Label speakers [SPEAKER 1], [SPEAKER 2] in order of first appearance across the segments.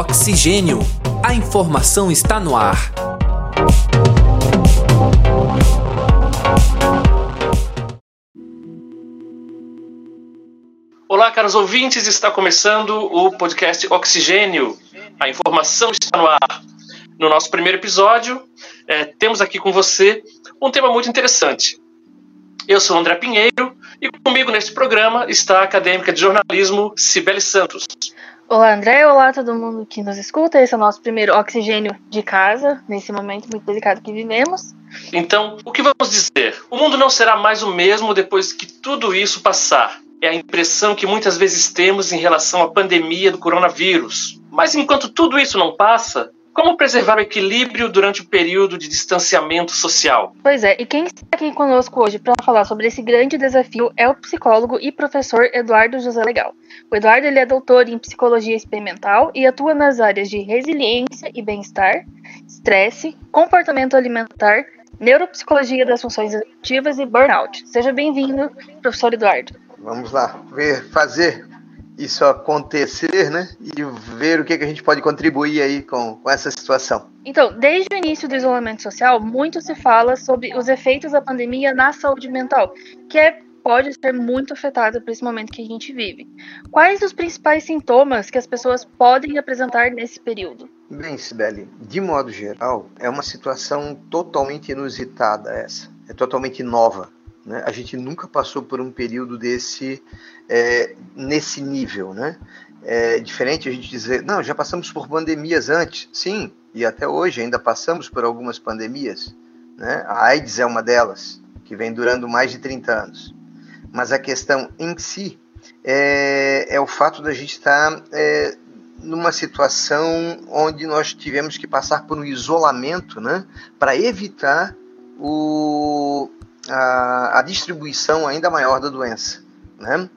[SPEAKER 1] Oxigênio. A informação está no ar.
[SPEAKER 2] Olá, caros ouvintes, está começando o podcast Oxigênio. A informação está no ar. No nosso primeiro episódio, é, temos aqui com você um tema muito interessante. Eu sou André Pinheiro e comigo neste programa está a acadêmica de jornalismo Cibele Santos.
[SPEAKER 3] Olá, André. Olá, todo mundo que nos escuta. Esse é o nosso primeiro oxigênio de casa, nesse momento muito delicado que vivemos.
[SPEAKER 2] Então, o que vamos dizer? O mundo não será mais o mesmo depois que tudo isso passar. É a impressão que muitas vezes temos em relação à pandemia do coronavírus. Mas enquanto tudo isso não passa, como preservar o equilíbrio durante o período de distanciamento social?
[SPEAKER 3] Pois é, e quem está aqui conosco hoje para falar sobre esse grande desafio é o psicólogo e professor Eduardo José Legal. O Eduardo ele é doutor em psicologia experimental e atua nas áreas de resiliência e bem-estar, estresse, comportamento alimentar, neuropsicologia das funções executivas e burnout. Seja bem-vindo, professor Eduardo.
[SPEAKER 4] Vamos lá, ver, fazer isso acontecer, né? E ver o que, que a gente pode contribuir aí com, com essa situação.
[SPEAKER 3] Então, desde o início do isolamento social, muito se fala sobre os efeitos da pandemia na saúde mental, que é pode ser muito afetada por esse momento que a gente vive. Quais os principais sintomas que as pessoas podem apresentar nesse período?
[SPEAKER 4] Bem, Sibeli, de modo geral, é uma situação totalmente inusitada essa. É totalmente nova. Né? A gente nunca passou por um período desse é, nesse nível, né? É diferente a gente dizer, não, já passamos por pandemias antes. Sim, e até hoje ainda passamos por algumas pandemias. Né? A AIDS é uma delas, que vem durando mais de 30 anos. Mas a questão em si é, é o fato da gente estar é, numa situação onde nós tivemos que passar por um isolamento né, para evitar o, a, a, distribuição ainda maior da doença. Né?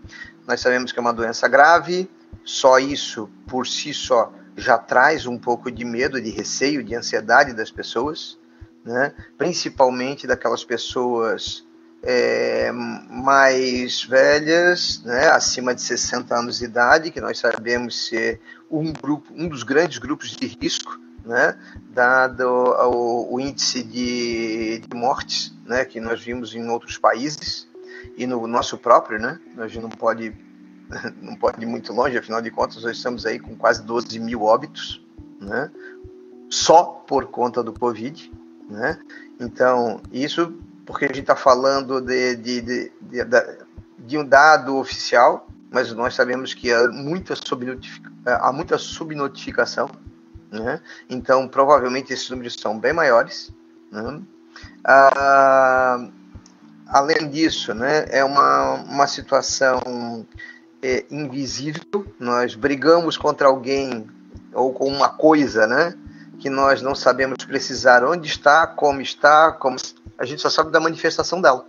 [SPEAKER 4] Nós sabemos que é uma doença grave, só isso por si só já traz um pouco de medo, de receio, de ansiedade das pessoas, né? principalmente daquelas pessoas é, mais velhas, né? acima de 60 anos de idade, que nós sabemos ser um, grupo, um dos grandes grupos de risco, né? dado o, o índice de, de mortes né? que nós vimos em outros países e no nosso próprio, né? A gente não pode, não pode ir muito longe, afinal de contas, nós estamos aí com quase 12 mil óbitos, né? Só por conta do Covid, né? Então, isso porque a gente está falando de, de, de, de, de um dado oficial, mas nós sabemos que há muita, há muita subnotificação, né? Então, provavelmente esses números são bem maiores, né? Ah, além disso, né, é uma, uma situação é, invisível. Nós brigamos contra alguém ou com uma coisa, né, que nós não sabemos precisar onde está, como está, como a gente só sabe da manifestação dela,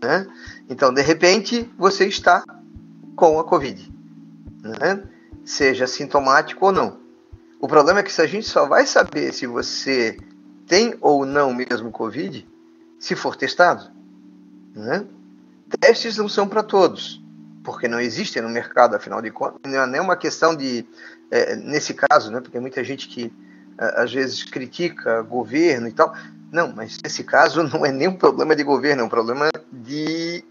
[SPEAKER 4] né? Então, de repente, você está com a COVID, né? Seja sintomático ou não. O problema é que se a gente só vai saber se você tem ou não mesmo COVID se for testado. Né? Testes não são para todos, porque não existem no mercado, afinal de contas. Não é nem uma questão de, é, nesse caso, né, porque muita gente que às vezes critica governo e tal. Não, mas nesse caso não é nem um problema de governo, é um problema de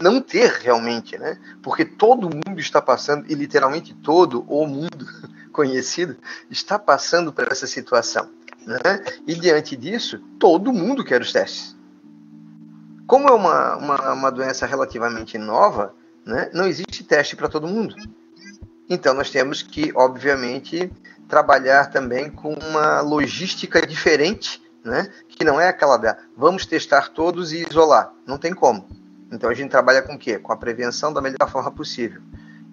[SPEAKER 4] não ter realmente, né? Porque todo mundo está passando, e literalmente todo o mundo conhecido está passando por essa situação. Né? E diante disso, todo mundo quer os testes. Como é uma, uma, uma doença relativamente nova, né, não existe teste para todo mundo. Então, nós temos que, obviamente, trabalhar também com uma logística diferente, né, que não é aquela da vamos testar todos e isolar. Não tem como. Então, a gente trabalha com o quê? Com a prevenção da melhor forma possível.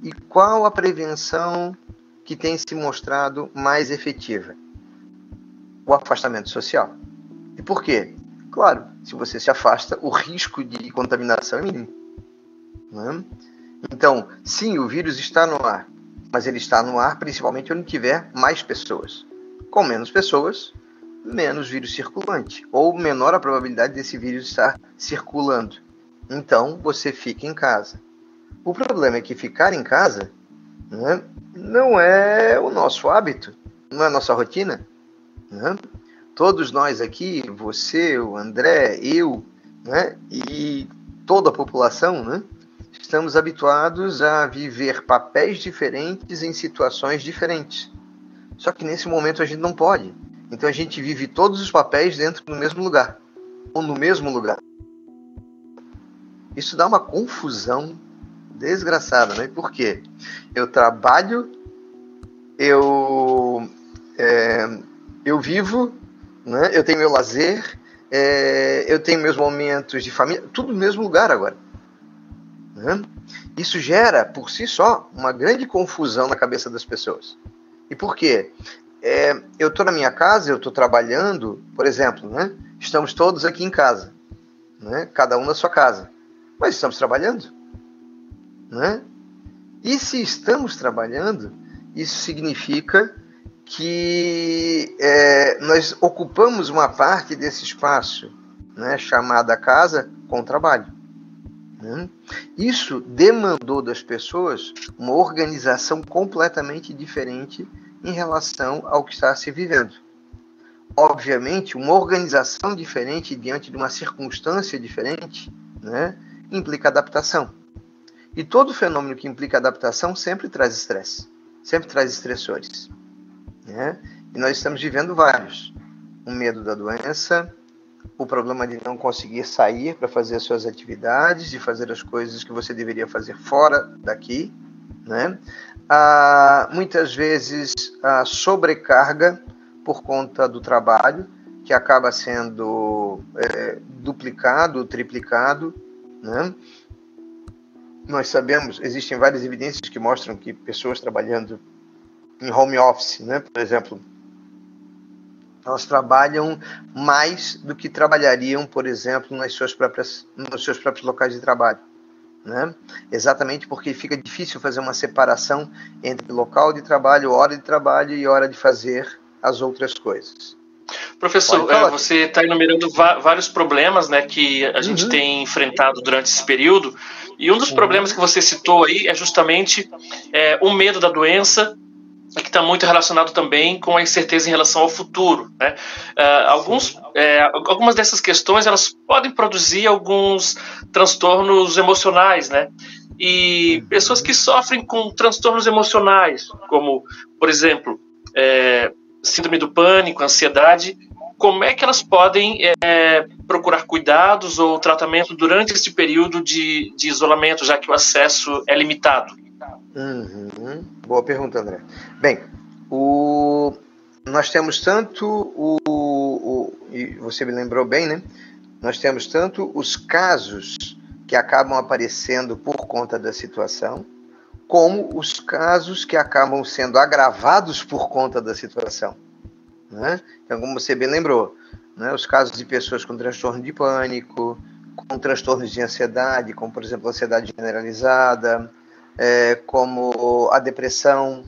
[SPEAKER 4] E qual a prevenção que tem se mostrado mais efetiva? O afastamento social. E por quê? Claro, se você se afasta, o risco de contaminação é mínimo. Né? Então, sim, o vírus está no ar, mas ele está no ar principalmente onde tiver mais pessoas. Com menos pessoas, menos vírus circulante, ou menor a probabilidade desse vírus estar circulando. Então, você fica em casa. O problema é que ficar em casa né, não é o nosso hábito, não é a nossa rotina. Né? Todos nós aqui, você, o André, eu, né, e toda a população, né, estamos habituados a viver papéis diferentes em situações diferentes. Só que nesse momento a gente não pode. Então a gente vive todos os papéis dentro do mesmo lugar, ou no mesmo lugar. Isso dá uma confusão desgraçada, né? Por quê? Eu trabalho, eu, é, eu vivo, né? eu tenho meu lazer, é, eu tenho meus momentos de família, tudo no mesmo lugar agora. Né? Isso gera, por si só, uma grande confusão na cabeça das pessoas. E por quê? É, eu estou na minha casa, eu estou trabalhando, por exemplo, né? estamos todos aqui em casa, né? cada um na sua casa, mas estamos trabalhando. Né? E se estamos trabalhando, isso significa que é, nós ocupamos uma parte desse espaço, né, chamada casa, com trabalho. Né? Isso demandou das pessoas uma organização completamente diferente em relação ao que está se vivendo. Obviamente, uma organização diferente diante de uma circunstância diferente né, implica adaptação. E todo fenômeno que implica adaptação sempre traz estresse, sempre traz estressores. Né? E nós estamos vivendo vários. O medo da doença, o problema de não conseguir sair para fazer as suas atividades, de fazer as coisas que você deveria fazer fora daqui, né? Ah, muitas vezes a sobrecarga por conta do trabalho, que acaba sendo é, duplicado, triplicado, né? Nós sabemos, existem várias evidências que mostram que pessoas trabalhando em home office, né? Por exemplo, elas trabalham mais do que trabalhariam, por exemplo, nas suas próprias, nos seus próprios locais de trabalho. Né? Exatamente porque fica difícil fazer uma separação entre local de trabalho, hora de trabalho e hora de fazer as outras coisas.
[SPEAKER 2] Professor, é, você está enumerando vários problemas né, que a gente uhum. tem enfrentado durante esse período, e um dos uhum. problemas que você citou aí é justamente é, o medo da doença que está muito relacionado também com a incerteza em relação ao futuro. Né? Uh, alguns, é, algumas dessas questões elas podem produzir alguns transtornos emocionais, né? E pessoas que sofrem com transtornos emocionais, como, por exemplo, é, síndrome do pânico, ansiedade, como é que elas podem é, procurar cuidados ou tratamento durante esse período de, de isolamento, já que o acesso é limitado?
[SPEAKER 4] Uhum. Boa pergunta, André. Bem, o... nós temos tanto o... o, e você me lembrou bem, né? Nós temos tanto os casos que acabam aparecendo por conta da situação, como os casos que acabam sendo agravados por conta da situação. Né? Então, como você bem lembrou, né? os casos de pessoas com transtorno de pânico, com transtornos de ansiedade, como por exemplo ansiedade generalizada, é, como a depressão,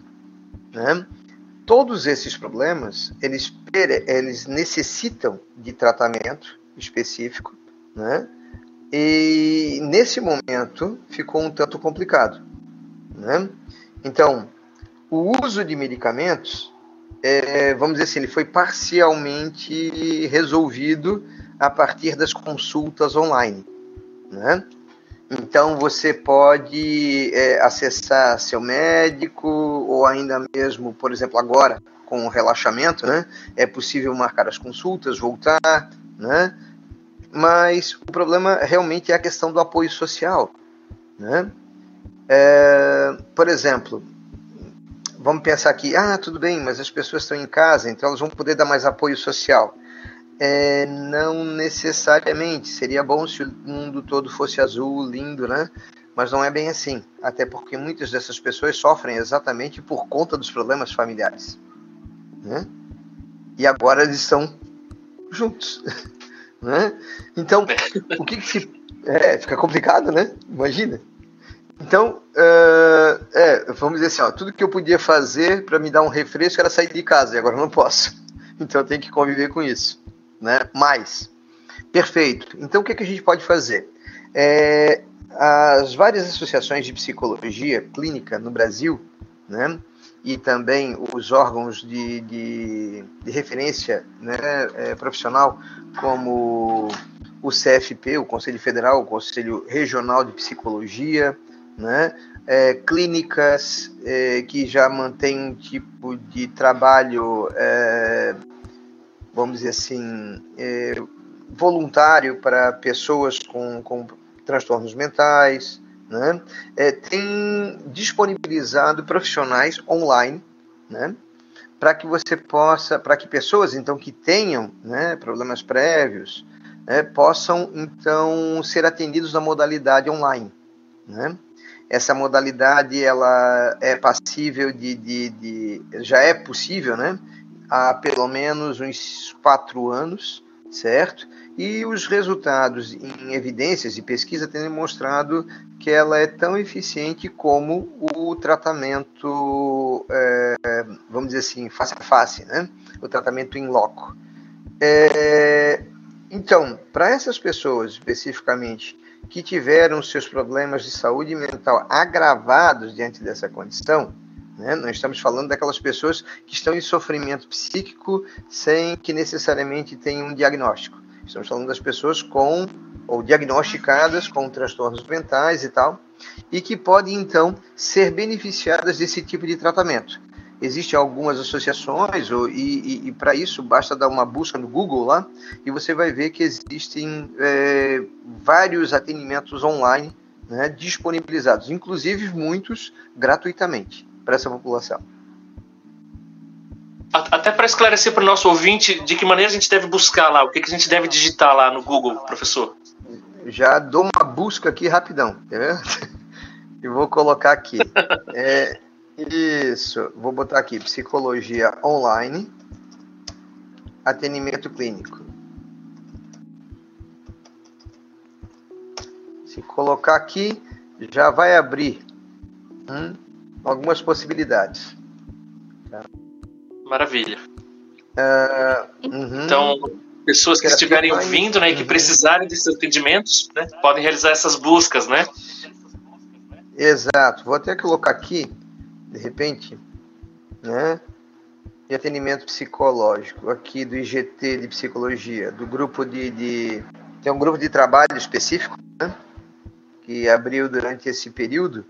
[SPEAKER 4] né? Todos esses problemas, eles, eles necessitam de tratamento específico, né? E nesse momento ficou um tanto complicado, né? Então, o uso de medicamentos, é, vamos dizer assim, ele foi parcialmente resolvido a partir das consultas online, né? Então você pode é, acessar seu médico ou ainda mesmo, por exemplo, agora com o relaxamento, né? É possível marcar as consultas, voltar, né? Mas o problema realmente é a questão do apoio social, né? É, por exemplo, vamos pensar aqui, ah, tudo bem, mas as pessoas estão em casa, então elas vão poder dar mais apoio social. É, não necessariamente. Seria bom se o mundo todo fosse azul, lindo, né? Mas não é bem assim. Até porque muitas dessas pessoas sofrem exatamente por conta dos problemas familiares. Né? E agora eles estão juntos. Né? Então, o que, que se. É, fica complicado, né? Imagina. Então, uh, é, vamos dizer assim: ó, tudo que eu podia fazer para me dar um refresco era sair de casa, e agora não posso. Então, eu tenho que conviver com isso né? Mais. Perfeito. Então, o que, que a gente pode fazer? É, as várias associações de psicologia clínica no Brasil, né? e também os órgãos de, de, de referência né, é, profissional, como o CFP, o Conselho Federal, o Conselho Regional de Psicologia, né, é, clínicas é, que já mantêm um tipo de trabalho, é, vamos dizer assim, é, voluntário para pessoas com, com transtornos mentais, né? É, tem disponibilizado profissionais online, né? para que você possa, para que pessoas então que tenham né, problemas prévios né, possam então ser atendidos na modalidade online. Né? Essa modalidade ela é passível de, de, de, já é possível, né, há pelo menos uns quatro anos, certo? E os resultados em evidências e pesquisa têm demonstrado que ela é tão eficiente como o tratamento, é, vamos dizer assim, face a face, né? o tratamento em loco. É, então, para essas pessoas especificamente que tiveram seus problemas de saúde mental agravados diante dessa condição, né? Nós estamos falando daquelas pessoas que estão em sofrimento psíquico sem que necessariamente tenham um diagnóstico. Estamos falando das pessoas com ou diagnosticadas com transtornos mentais e tal, e que podem então ser beneficiadas desse tipo de tratamento. Existem algumas associações, ou, e, e, e para isso basta dar uma busca no Google lá, e você vai ver que existem é, vários atendimentos online né, disponibilizados, inclusive muitos gratuitamente para essa população.
[SPEAKER 2] Até para esclarecer para o nosso ouvinte de que maneira a gente deve buscar lá, o que, que a gente deve digitar lá no Google, professor?
[SPEAKER 4] Já dou uma busca aqui rapidão, tá E vou colocar aqui. é, isso, vou botar aqui: psicologia online, atendimento clínico. Se colocar aqui, já vai abrir. Hum, algumas possibilidades.
[SPEAKER 2] Tá? Maravilha. Uh, uhum. Então, pessoas que estiverem ouvindo né, e que uhum. precisarem desses atendimentos né, podem realizar essas buscas, né?
[SPEAKER 4] Exato. Vou até colocar aqui, de repente, né? De atendimento psicológico, aqui do IGT de psicologia, do grupo de, de tem um grupo de trabalho específico, né? Que abriu durante esse período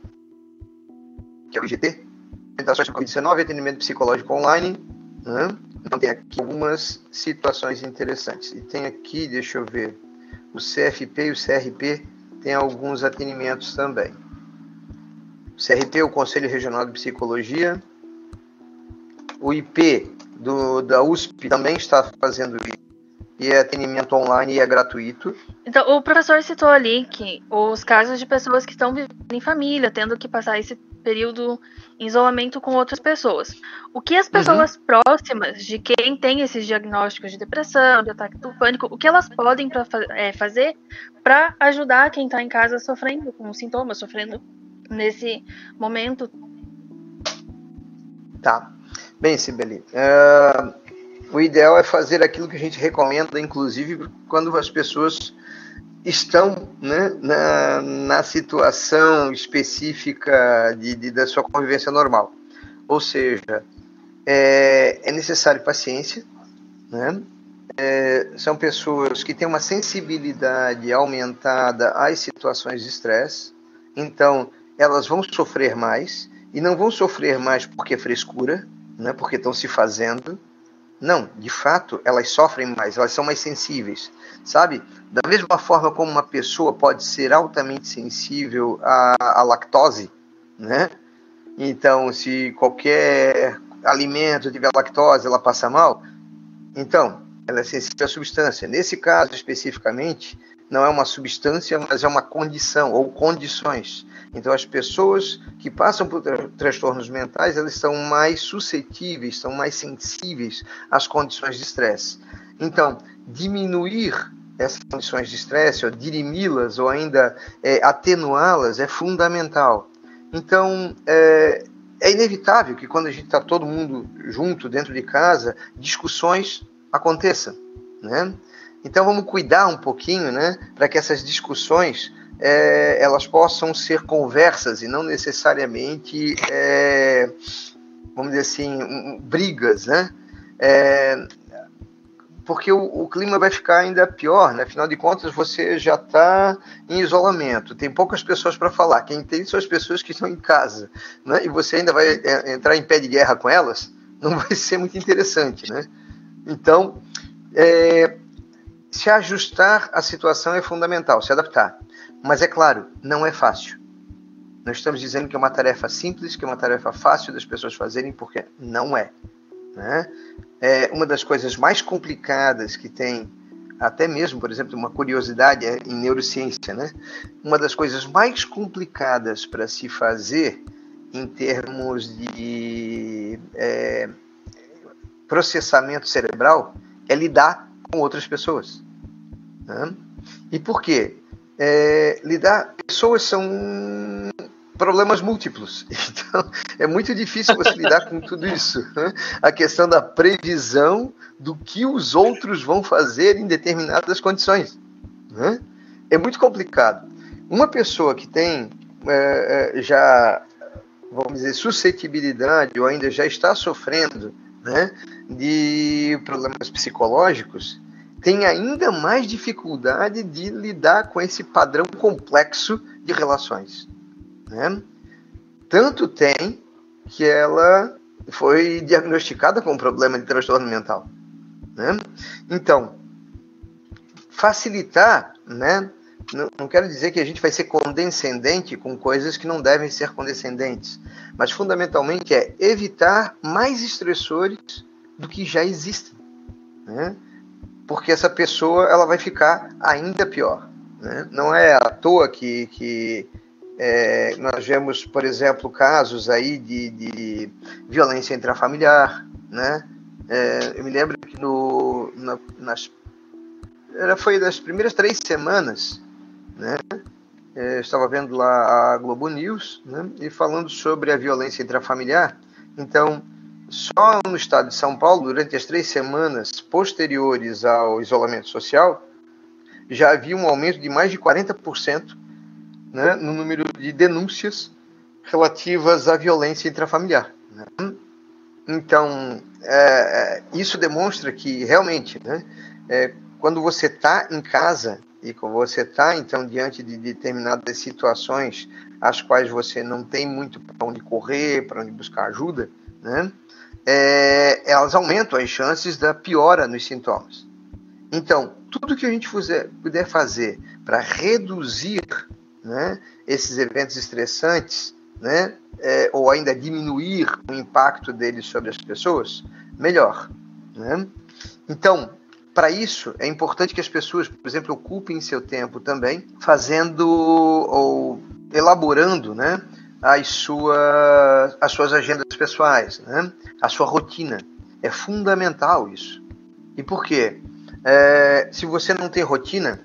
[SPEAKER 4] que é o IGT, orientações sobre Covid-19 atendimento psicológico online. Né? Então tem aqui algumas situações interessantes. E tem aqui, deixa eu ver, o CFP e o CRP tem alguns atendimentos também. O CRP, o Conselho Regional de Psicologia. O IP do, da USP também está fazendo isso e é atendimento online e é gratuito.
[SPEAKER 3] Então, o professor citou ali que os casos de pessoas que estão vivendo em família, tendo que passar esse período em isolamento com outras pessoas. O que as pessoas uhum. próximas de quem tem esses diagnósticos de depressão, de ataque do pânico, o que elas podem pra, é, fazer para ajudar quem está em casa sofrendo com sintomas, sofrendo nesse momento?
[SPEAKER 4] Tá. Bem, Sibeli, uh, o ideal é fazer aquilo que a gente recomenda, inclusive quando as pessoas estão né, na, na situação específica de, de, da sua convivência normal. Ou seja, é, é necessário paciência, né? É, são pessoas que têm uma sensibilidade aumentada às situações de estresse, então elas vão sofrer mais, e não vão sofrer mais porque é frescura, né, porque estão se fazendo, não, de fato, elas sofrem mais, elas são mais sensíveis, sabe? Da mesma forma como uma pessoa pode ser altamente sensível à, à lactose, né? Então, se qualquer alimento tiver lactose, ela passa mal. Então, ela é sensível à substância. Nesse caso especificamente, não é uma substância, mas é uma condição ou condições. Então, as pessoas que passam por transtornos mentais, elas são mais suscetíveis, são mais sensíveis às condições de estresse. Então, diminuir essas condições de estresse, ou dirimi-las, ou ainda é, atenuá-las, é fundamental. Então, é, é inevitável que quando a gente está todo mundo junto dentro de casa, discussões aconteçam, né? Então vamos cuidar um pouquinho, né, para que essas discussões é, elas possam ser conversas e não necessariamente, é, vamos dizer assim, brigas, né? É, porque o, o, clima vai ficar ainda pior, né? Afinal de contas, você já está em isolamento, tem poucas pessoas para falar. Quem tem são as pessoas que estão em casa, né? E você ainda vai é, entrar em pé de guerra com elas, não vai ser muito interessante, né? Então, é, se ajustar à situação é fundamental, se adaptar. Mas é claro, não é fácil. Não estamos dizendo que é uma tarefa simples, que é uma tarefa fácil das pessoas fazerem, porque não é. Né? É uma das coisas mais complicadas que tem, até mesmo, por exemplo, uma curiosidade é em neurociência, né? Uma das coisas mais complicadas para se fazer em termos de é, processamento cerebral é lidar com outras pessoas. Né? E por quê? É, lidar. Pessoas são problemas múltiplos. Então, é muito difícil você lidar com tudo isso. Né? A questão da previsão do que os outros vão fazer em determinadas condições. Né? É muito complicado. Uma pessoa que tem é, é já, vamos dizer, suscetibilidade ou ainda já está sofrendo né, de problemas psicológicos, tem ainda mais dificuldade de lidar com esse padrão complexo de relações. Né? Tanto tem que ela foi diagnosticada com um problema de transtorno mental. Né? Então, facilitar, né? Não, não quero dizer que a gente vai ser condescendente com coisas que não devem ser condescendentes, mas fundamentalmente é evitar mais estressores do que já existem, né? Porque essa pessoa ela vai ficar ainda pior. Né? Não é à toa que, que é, nós vemos, por exemplo, casos aí de, de violência intrafamiliar, né? É, eu me lembro que no, na, nas, era, foi das primeiras três semanas, né? É, estava vendo lá a Globo News, né? E falando sobre a violência intrafamiliar. Então, só no estado de São Paulo, durante as três semanas posteriores ao isolamento social, já havia um aumento de mais de 40% né, no número de denúncias relativas à violência intrafamiliar. Né? Então, é, é isso demonstra que realmente, né, é, quando você está em casa e quando você está, então, diante de determinadas situações as quais você não tem muito para onde correr, para onde buscar ajuda, né, é, elas aumentam as chances da piora nos sintomas. Então, tudo que a gente puder fazer para reduzir né, esses eventos estressantes, né, é, ou ainda diminuir o impacto deles sobre as pessoas, melhor. Né? Então, para isso, é importante que as pessoas, por exemplo, ocupem seu tempo também fazendo ou elaborando né, as, suas, as suas agendas pessoais, né? a sua rotina. É fundamental isso. E por quê? É, se você não tem rotina,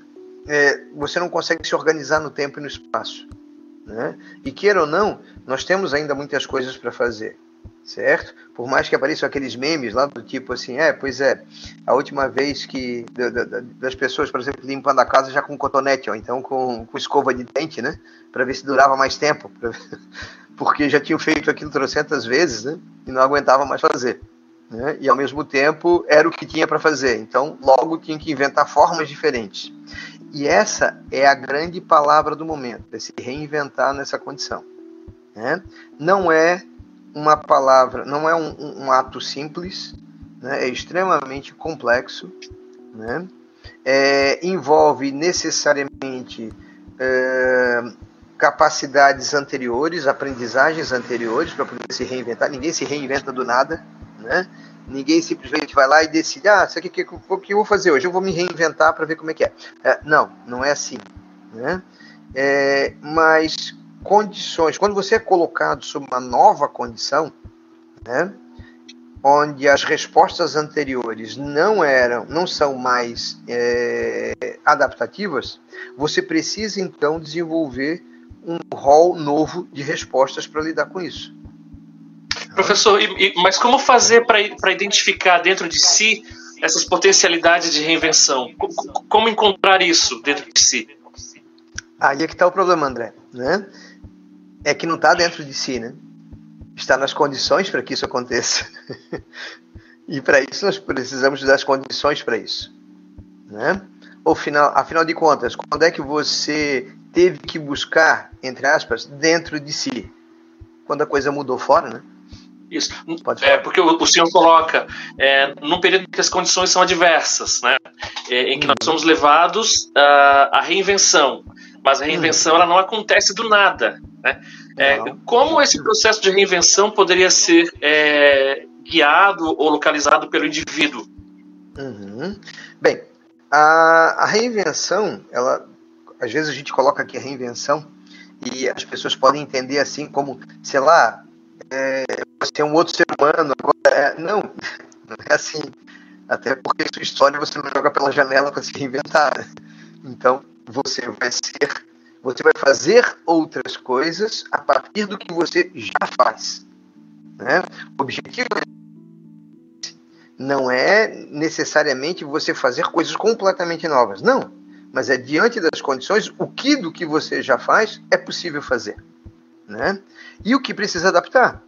[SPEAKER 4] é, você não consegue se organizar no tempo e no espaço. Né? E queira ou não, nós temos ainda muitas coisas para fazer, certo? Por mais que apareçam aqueles memes lá do tipo assim, é, pois é, a última vez que das pessoas, por exemplo, limpando a casa já com cotonete, ou então com, com escova de dente, né? Para ver se durava mais tempo, pra... porque já tinham feito aquilo trocentas vezes, né? E não aguentava mais fazer. Né? E ao mesmo tempo era o que tinha para fazer, então logo tinha que inventar formas diferentes. E essa é a grande palavra do momento, é se reinventar nessa condição. Né? Não é uma palavra, não é um, um ato simples, né? é extremamente complexo, né? É, envolve necessariamente é, capacidades anteriores, aprendizagens anteriores para poder se reinventar. Ninguém se reinventa do nada, né? Ninguém simplesmente vai lá e decide, ah, isso aqui que, o que eu vou fazer hoje? Eu vou me reinventar para ver como é que é. é. Não, não é assim. Né? É, mas condições, quando você é colocado sob uma nova condição, né, onde as respostas anteriores não eram, não são mais é, adaptativas, você precisa então desenvolver um rol novo de respostas para lidar com isso.
[SPEAKER 2] Professor, e, e, mas como fazer para identificar dentro de si essas potencialidades de reinvenção? Como, como encontrar isso dentro de si?
[SPEAKER 4] Aí é que está o problema, André. Né? É que não está dentro de si, né? Está nas condições para que isso aconteça. e para isso nós precisamos das condições para isso. Né? Ou final, afinal de contas, quando é que você teve que buscar, entre aspas, dentro de si? Quando a coisa mudou fora, né?
[SPEAKER 2] Isso. É, porque o, o senhor coloca é, num período em que as condições são adversas, né? É, em que nós uhum. somos levados à, à reinvenção. Mas a reinvenção uhum. ela não acontece do nada. Né? É, como esse processo de reinvenção poderia ser é, guiado ou localizado pelo indivíduo?
[SPEAKER 4] Uhum. Bem, a, a reinvenção, ela, às vezes a gente coloca aqui a reinvenção e as pessoas podem entender assim como, sei lá, é, você é um outro ser humano. Agora, é, não, não é assim. Até porque sua história você não joga pela janela para se reinventar. Então, você vai ser, você vai fazer outras coisas a partir do que você já faz. Né? O objetivo não é necessariamente você fazer coisas completamente novas. Não. Mas é diante das condições, o que do que você já faz é possível fazer. Né? E o que precisa adaptar?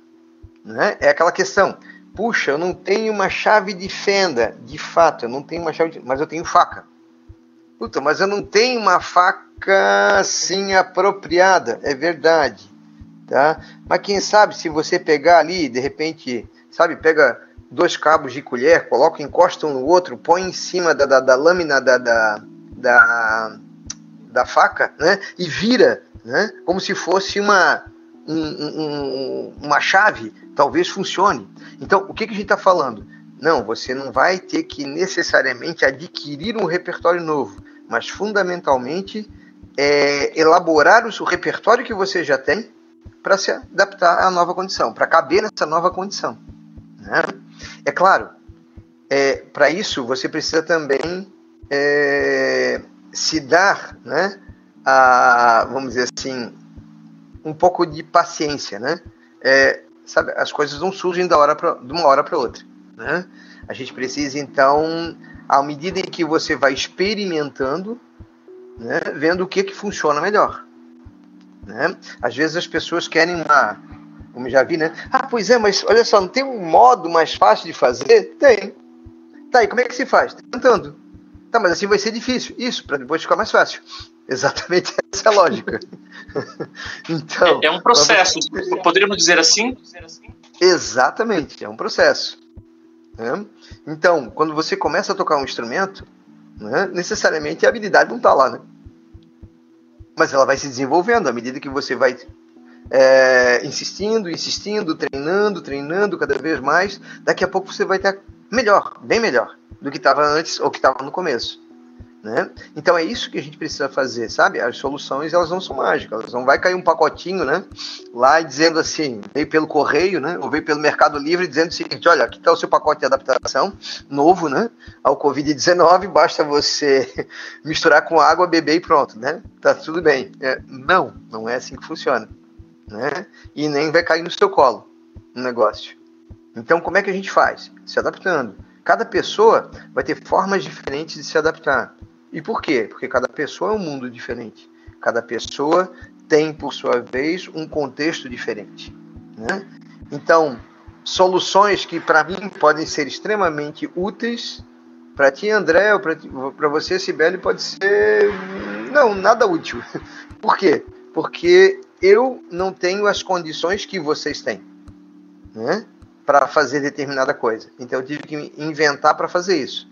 [SPEAKER 4] Né? É aquela questão. Puxa, eu não tenho uma chave de fenda. De fato, eu não tenho uma chave de... Mas eu tenho faca. Puta, mas eu não tenho uma faca assim apropriada. É verdade. Tá? Mas quem sabe se você pegar ali, de repente, sabe, pega dois cabos de colher, coloca, encosta um no outro, põe em cima da, da, da lâmina da, da, da, da faca, né? E vira né? como se fosse uma, um, um, uma chave, talvez funcione. Então, o que, que a gente está falando? Não, você não vai ter que necessariamente adquirir um repertório novo, mas fundamentalmente é, elaborar o repertório que você já tem para se adaptar à nova condição, para caber nessa nova condição. Né? É claro, é, para isso você precisa também é, se dar né, a, vamos dizer assim, um pouco de paciência, né? É, sabe, as coisas não surgem da hora pra, de uma hora para outra, né? A gente precisa então, à medida em que você vai experimentando, né, vendo o que que funciona melhor, né? Às vezes as pessoas querem uma, como já vi, né? Ah, pois é, mas olha só, não tem um modo mais fácil de fazer? Tem. Tá, e como é que se faz? Tentando. Tá, mas assim vai ser difícil. Isso, para depois ficar mais fácil. Exatamente essa é a lógica.
[SPEAKER 2] então, é, é um processo, você... poderíamos dizer assim?
[SPEAKER 4] Exatamente, é um processo. Né? Então, quando você começa a tocar um instrumento, né, necessariamente a habilidade não está lá, né? Mas ela vai se desenvolvendo à medida que você vai é, insistindo, insistindo, treinando, treinando cada vez mais. Daqui a pouco você vai estar melhor, bem melhor do que estava antes ou que estava no começo. Né? Então é isso que a gente precisa fazer, sabe? As soluções elas não são mágicas, elas não vai cair um pacotinho, né? Lá dizendo assim, veio pelo correio, né? Ou veio pelo Mercado Livre dizendo o seguinte, olha, aqui está o seu pacote de adaptação novo, né? Ao Covid-19, basta você misturar com água, beber e pronto, né? Tá tudo bem. É, não, não é assim que funciona, né? E nem vai cair no seu colo o negócio. Então como é que a gente faz? Se adaptando. Cada pessoa vai ter formas diferentes de se adaptar. E por quê? Porque cada pessoa é um mundo diferente. Cada pessoa tem, por sua vez, um contexto diferente. Né? Então, soluções que para mim podem ser extremamente úteis, para ti, André, ou para você, Sibeli, pode ser. Não, nada útil. Por quê? Porque eu não tenho as condições que vocês têm. Né? Para fazer determinada coisa. Então eu tive que inventar para fazer isso.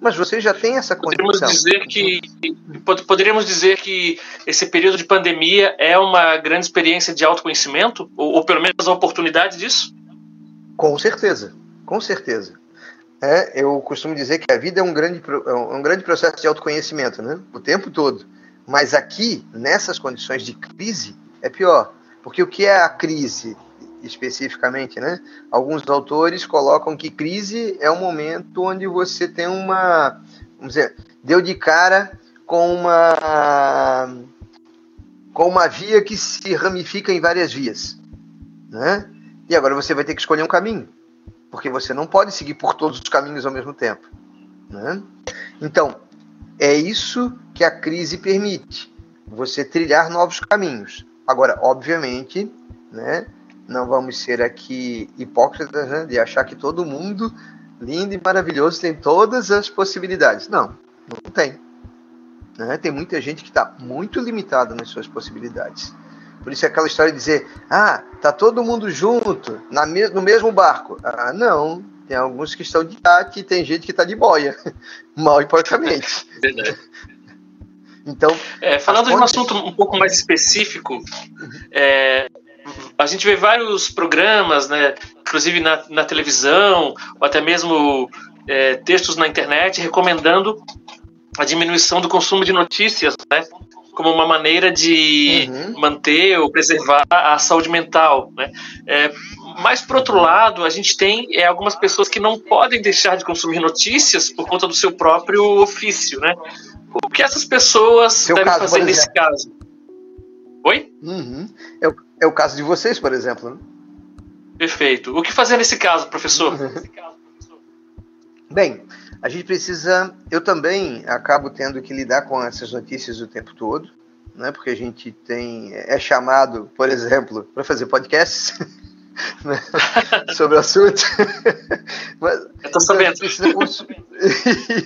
[SPEAKER 4] Mas você já tem essa condição.
[SPEAKER 2] Poderíamos dizer que poderíamos dizer que esse período de pandemia é uma grande experiência de autoconhecimento ou, ou pelo menos a oportunidade disso?
[SPEAKER 4] Com certeza, com certeza. É, eu costumo dizer que a vida é um grande, é um grande processo de autoconhecimento, né? O tempo todo. Mas aqui, nessas condições de crise, é pior. Porque o que é a crise? Especificamente, né? Alguns autores colocam que crise é um momento onde você tem uma, vamos dizer, deu de cara com uma com uma via que se ramifica em várias vias, né? E agora você vai ter que escolher um caminho, porque você não pode seguir por todos os caminhos ao mesmo tempo, né? Então, é isso que a crise permite. você trilhar novos caminhos. Agora, obviamente, né, não vamos ser aqui hipócritas né, de achar que todo mundo lindo e maravilhoso tem todas as possibilidades. Não, não tem. Né? Tem muita gente que está muito limitada nas suas possibilidades. Por isso é aquela história de dizer, ah, tá todo mundo junto, na me no mesmo barco. Ah, não. Tem alguns que estão de iate e tem gente que está de boia. Mal e porcamente. Verdade.
[SPEAKER 2] Então. É, falando de um assunto um pouco mais específico, é, a gente vê vários programas, né, inclusive na, na televisão, ou até mesmo é, textos na internet, recomendando a diminuição do consumo de notícias, né, como uma maneira de uhum. manter ou preservar a saúde mental. Né? É, mas, por outro lado, a gente tem é, algumas pessoas que não podem deixar de consumir notícias por conta do seu próprio ofício. Né? O que essas pessoas seu devem caso, fazer nesse caso? Oi?
[SPEAKER 4] Uhum. O, é o caso de vocês, por exemplo. Né?
[SPEAKER 2] Perfeito. O que fazer nesse caso, professor?
[SPEAKER 4] Bem, a gente precisa. Eu também acabo tendo que lidar com essas notícias o tempo todo, né? Porque a gente tem é chamado, por exemplo, para fazer podcasts. Né? sobre o assunto.
[SPEAKER 2] Mas, Eu tô então, sabendo.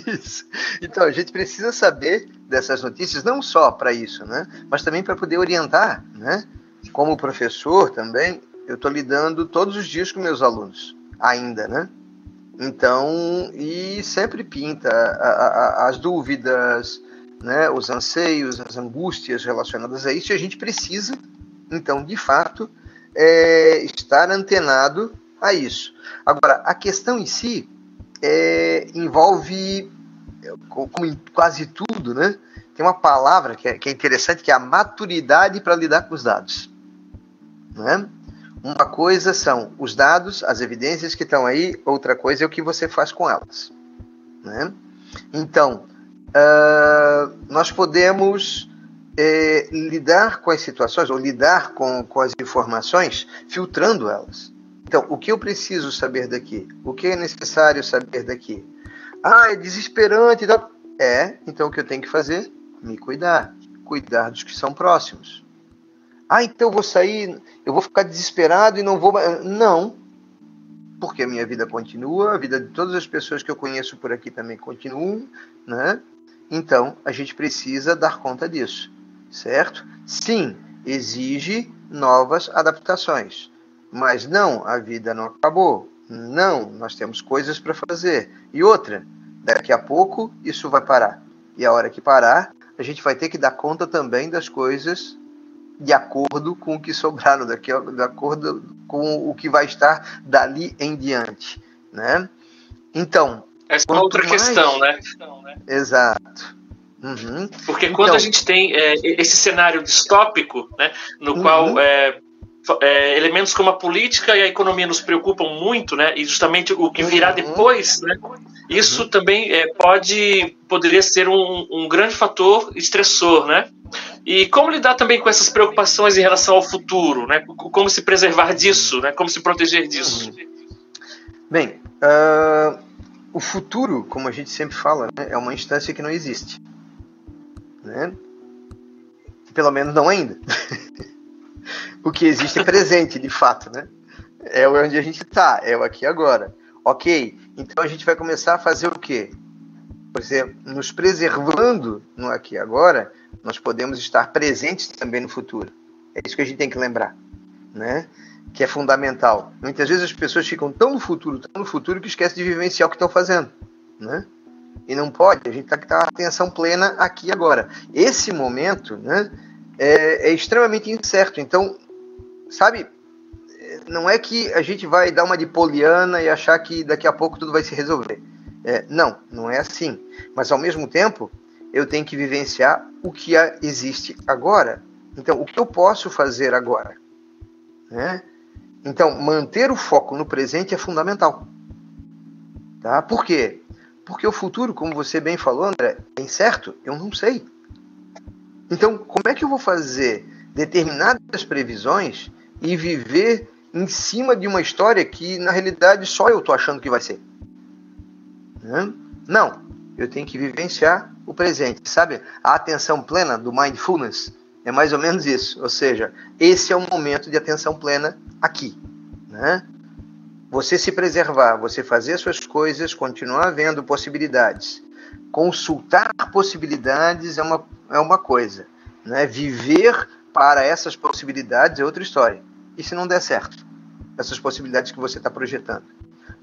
[SPEAKER 4] Isso. Então, a gente precisa saber dessas notícias, não só para isso, né? mas também para poder orientar. Né? Como professor também, eu estou lidando todos os dias com meus alunos, ainda, né? Então, e sempre pinta as dúvidas, né, os anseios, as angústias relacionadas a isso, e a gente precisa, então, de fato, é, estar antenado a isso. Agora, a questão em si é, envolve, como em quase tudo, né, tem uma palavra que é, que é interessante, que é a maturidade para lidar com os dados. Né? Uma coisa são os dados, as evidências que estão aí, outra coisa é o que você faz com elas. Né? Então, uh, nós podemos é, lidar com as situações, ou lidar com, com as informações, filtrando elas. Então, o que eu preciso saber daqui? O que é necessário saber daqui? Ah, é desesperante. É, então o que eu tenho que fazer? Me cuidar. Cuidar dos que são próximos. Ah, então eu vou sair, eu vou ficar desesperado e não vou. Não, porque a minha vida continua, a vida de todas as pessoas que eu conheço por aqui também continuam, né? Então a gente precisa dar conta disso, certo? Sim, exige novas adaptações, mas não, a vida não acabou. Não, nós temos coisas para fazer. E outra, daqui a pouco isso vai parar. E a hora que parar, a gente vai ter que dar conta também das coisas de acordo com o que sobraram, de acordo com o que vai estar dali em diante, né? Então,
[SPEAKER 2] essa é outra mais... questão, né?
[SPEAKER 4] Exato.
[SPEAKER 2] Uhum. Porque quando então, a gente tem é, esse cenário distópico, né, no uhum. qual é, é, elementos como a política e a economia nos preocupam muito, né, e justamente o que virá uhum. depois, né, isso uhum. também é, pode poderia ser um, um grande fator estressor, né? E como lidar também com essas preocupações em relação ao futuro, né? Como se preservar disso, né? Como se proteger disso?
[SPEAKER 4] Bem, uh, o futuro, como a gente sempre fala, né, é uma instância que não existe, né? Pelo menos não ainda. o que existe é presente, de fato, né? É onde a gente está, é o aqui agora. Ok, então a gente vai começar a fazer o quê? Nos preservando no aqui agora, nós podemos estar presentes também no futuro. É isso que a gente tem que lembrar, né? Que é fundamental. Muitas vezes as pessoas ficam tão no futuro, tão no futuro que esquecem de vivenciar o que estão fazendo, né? E não pode. A gente tem que estar atenção plena aqui agora. Esse momento, né? É, é extremamente incerto. Então, sabe? Não é que a gente vai dar uma de poliana e achar que daqui a pouco tudo vai se resolver. É, não, não é assim. Mas ao mesmo tempo, eu tenho que vivenciar o que existe agora. Então, o que eu posso fazer agora? Né? Então, manter o foco no presente é fundamental. Tá? Por quê? Porque o futuro, como você bem falou, André, é incerto. Eu não sei. Então, como é que eu vou fazer determinadas previsões e viver em cima de uma história que, na realidade, só eu estou achando que vai ser? Né? Não, eu tenho que vivenciar o presente, sabe? A atenção plena do mindfulness é mais ou menos isso. Ou seja, esse é o momento de atenção plena aqui, né? Você se preservar, você fazer as suas coisas, continuar vendo possibilidades. Consultar possibilidades é uma, é uma coisa, né? Viver para essas possibilidades é outra história. E se não der certo? Essas possibilidades que você está projetando.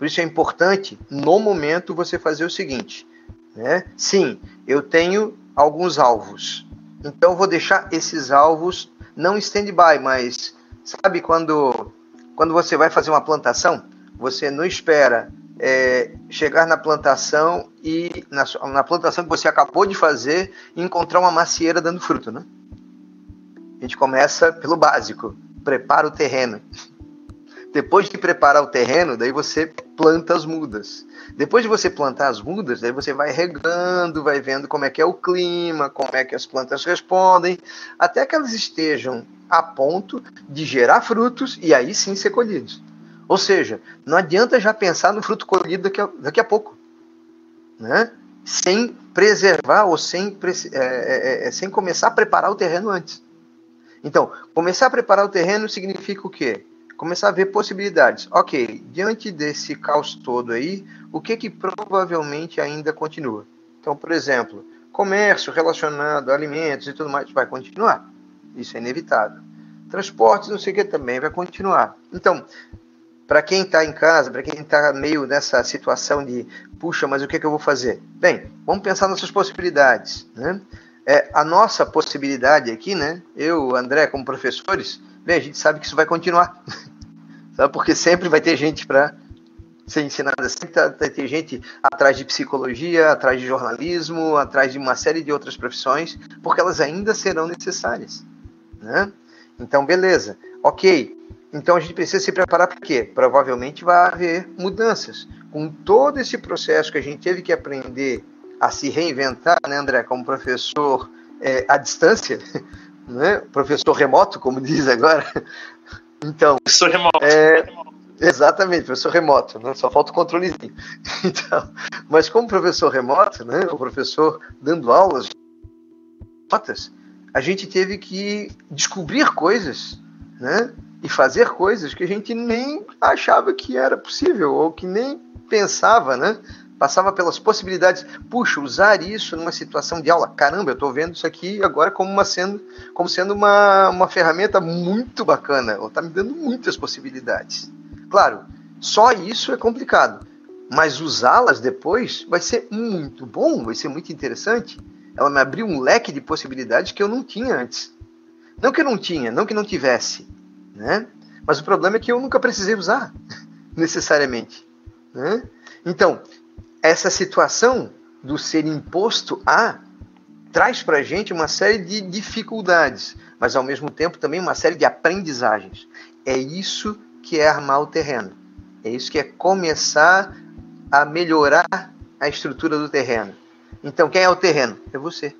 [SPEAKER 4] Por isso é importante, no momento, você fazer o seguinte: né? sim, eu tenho alguns alvos. Então, vou deixar esses alvos não stand-by, mas sabe quando, quando você vai fazer uma plantação? Você não espera é, chegar na plantação e na, na, plantação que você acabou de fazer encontrar uma macieira dando fruto, né? A gente começa pelo básico, prepara o terreno. Depois de preparar o terreno, daí você planta as mudas. Depois de você plantar as mudas, daí você vai regando, vai vendo como é que é o clima, como é que as plantas respondem, até que elas estejam a ponto de gerar frutos e aí sim ser colhidos. Ou seja, não adianta já pensar no fruto colhido daqui a, daqui a pouco, né? sem preservar ou sem, é, é, é, sem começar a preparar o terreno antes. Então, começar a preparar o terreno significa o quê? Começar a ver possibilidades. Ok, diante desse caos todo aí, o que que provavelmente ainda continua? Então, por exemplo, comércio relacionado a alimentos e tudo mais vai continuar. Isso é inevitável. Transportes, não sei o que, também vai continuar. Então, para quem está em casa, para quem está meio nessa situação de, puxa, mas o que, que eu vou fazer? Bem, vamos pensar nessas possibilidades. Né? É, a nossa possibilidade aqui, né? Eu, André, como professores, bem, a gente sabe que isso vai continuar. sabe? Porque sempre vai ter gente para ser ensinada, sempre vai ter gente atrás de psicologia, atrás de jornalismo, atrás de uma série de outras profissões, porque elas ainda serão necessárias. Né? Então, beleza, ok. Então a gente precisa se preparar para quê? Provavelmente vai haver mudanças. Com todo esse processo que a gente teve que aprender a se reinventar, né, André, como professor é, à distância, né? professor remoto, como diz agora, então.
[SPEAKER 2] Professor remoto.
[SPEAKER 4] É, exatamente, professor remoto, né? só falta o controlezinho. Então, mas como professor remoto, né? o professor dando aulas, notas, a gente teve que descobrir coisas, né? E fazer coisas que a gente nem achava que era possível, ou que nem pensava, né? Passava pelas possibilidades. Puxa, usar isso numa situação de aula. Caramba, eu estou vendo isso aqui agora como, uma sendo, como sendo uma, uma ferramenta muito bacana. Está me dando muitas possibilidades. Claro, só isso é complicado. Mas usá-las depois vai ser muito bom, vai ser muito interessante. Ela me abriu um leque de possibilidades que eu não tinha antes. Não que eu não tinha, não que não tivesse, né? Mas o problema é que eu nunca precisei usar necessariamente, né? Então, essa situação do ser imposto a traz para a gente uma série de dificuldades, mas ao mesmo tempo também uma série de aprendizagens. É isso que é armar o terreno. É isso que é começar a melhorar a estrutura do terreno. Então, quem é o terreno? É você.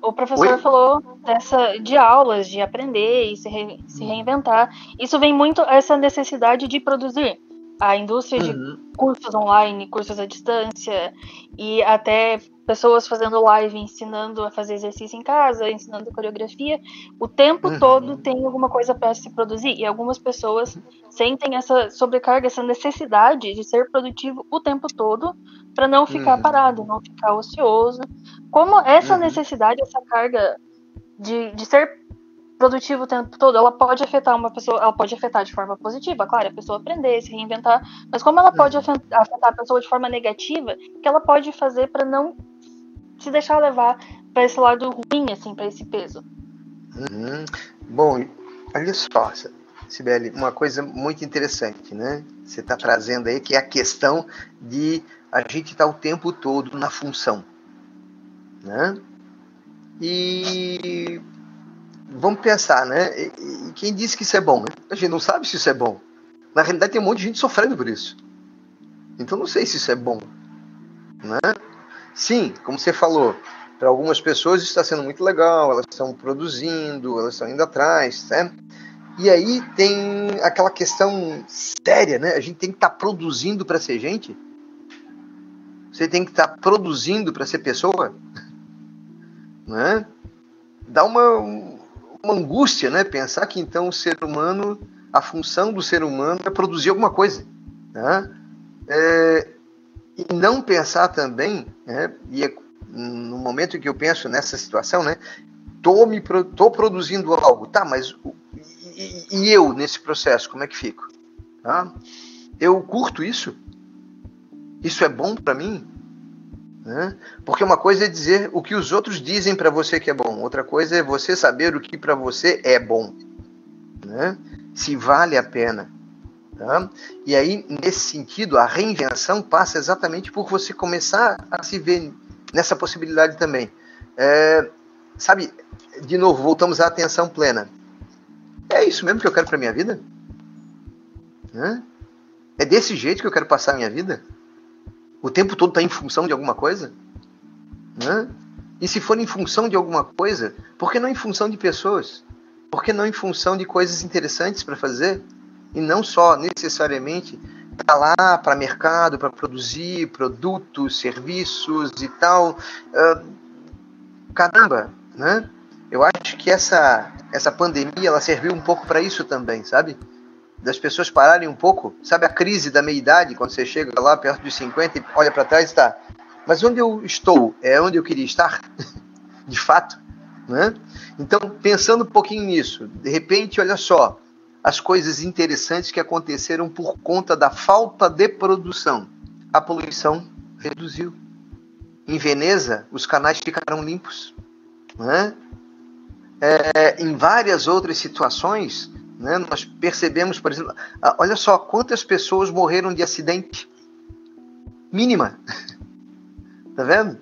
[SPEAKER 3] O professor Oi? falou dessa, de aulas, de aprender e se, re, se reinventar. Isso vem muito essa necessidade de produzir a indústria de uhum. cursos online, cursos à distância e até pessoas fazendo live ensinando a fazer exercício em casa, ensinando coreografia, o tempo uhum. todo tem alguma coisa para se produzir e algumas pessoas sentem essa sobrecarga, essa necessidade de ser produtivo o tempo todo para não ficar uhum. parado, não ficar ocioso. Como essa uhum. necessidade, essa carga de, de ser produtivo o tempo todo, ela pode afetar uma pessoa, ela pode afetar de forma positiva, claro, a pessoa aprender, se reinventar, mas como ela pode uhum. afetar a pessoa de forma negativa, que ela pode fazer para não se deixar levar para esse lado ruim, assim, para esse peso.
[SPEAKER 4] Uhum. Bom, olha só, Sibeli, uma coisa muito interessante, né? Você está trazendo aí que é a questão de a gente estar tá o tempo todo na função, né? E vamos pensar, né? E, quem disse que isso é bom? A gente não sabe se isso é bom. Na realidade, tem um monte de gente sofrendo por isso. Então, não sei se isso é bom. Né? Sim, como você falou, para algumas pessoas está sendo muito legal, elas estão produzindo, elas estão indo atrás, né? E aí tem aquela questão séria, né? A gente tem que estar tá produzindo para ser gente. Você tem que estar tá produzindo para ser pessoa? Né? Dá uma, uma angústia, né? Pensar que então o ser humano, a função do ser humano é produzir alguma coisa. Né? É, e não pensar também, né? e é, no momento em que eu penso nessa situação, né? Tô, me, tô produzindo algo, tá, mas e, e eu nesse processo, como é que fico? Tá? Eu curto isso? Isso é bom para mim? Né? Porque uma coisa é dizer o que os outros dizem para você que é bom, outra coisa é você saber o que para você é bom, né? se vale a pena. Tá? E aí, nesse sentido, a reinvenção passa exatamente por você começar a se ver nessa possibilidade também. É, sabe, de novo, voltamos à atenção plena. É isso mesmo que eu quero para minha vida? Né? É desse jeito que eu quero passar a minha vida? O tempo todo está em função de alguma coisa? Né? E se for em função de alguma coisa, por que não em função de pessoas? Por que não em função de coisas interessantes para fazer? e não só necessariamente para lá, para mercado, para produzir produtos, serviços e tal. Caramba, né? Eu acho que essa essa pandemia ela serviu um pouco para isso também, sabe? Das pessoas pararem um pouco, sabe a crise da meia-idade, quando você chega lá perto dos 50 e olha para trás e está, mas onde eu estou é onde eu queria estar, de fato, né? Então, pensando um pouquinho nisso, de repente, olha só, as coisas interessantes que aconteceram por conta da falta de produção. A poluição reduziu. Em Veneza, os canais ficaram limpos. Né? É, em várias outras situações, né, nós percebemos, por exemplo, olha só quantas pessoas morreram de acidente. Mínima. Tá vendo?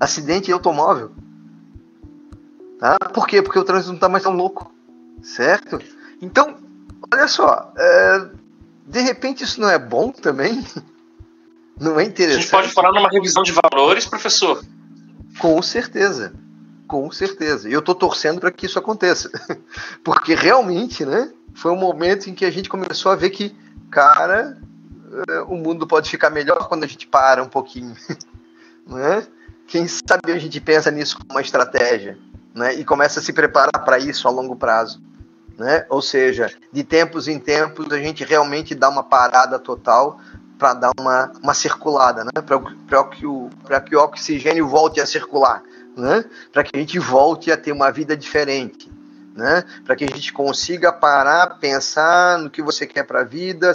[SPEAKER 4] Acidente de automóvel. Tá? Por quê? Porque o trânsito não está mais tão louco. Certo? Então, olha só, é, de repente isso não é bom também? Não é interessante? A
[SPEAKER 2] gente pode falar numa revisão de valores, professor?
[SPEAKER 4] Com certeza, com certeza. E eu estou torcendo para que isso aconteça, porque realmente, né, foi um momento em que a gente começou a ver que, cara, é, o mundo pode ficar melhor quando a gente para um pouquinho, né? Quem sabe a gente pensa nisso como uma estratégia, né? E começa a se preparar para isso a longo prazo. Né? Ou seja, de tempos em tempos a gente realmente dá uma parada total para dar uma, uma circulada, né? para que, o, que o oxigênio volte a circular, né? para que a gente volte a ter uma vida diferente, né? para que a gente consiga parar, pensar no que você quer para a vida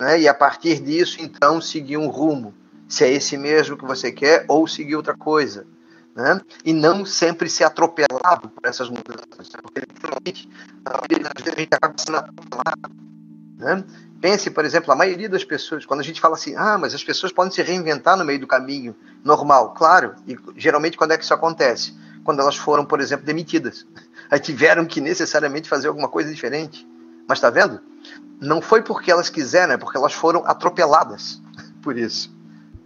[SPEAKER 4] né? e a partir disso então seguir um rumo, se é esse mesmo que você quer ou seguir outra coisa né? e não sempre ser atropelado por essas mudanças, né? porque literalmente a gente acaba sendo atropelado. Né? Pense, por exemplo, a maioria das pessoas, quando a gente fala assim, ah, mas as pessoas podem se reinventar no meio do caminho, normal, claro, e geralmente quando é que isso acontece? Quando elas foram, por exemplo, demitidas. Aí tiveram que necessariamente fazer alguma coisa diferente. Mas está vendo? Não foi porque elas quiseram, é porque elas foram atropeladas por isso.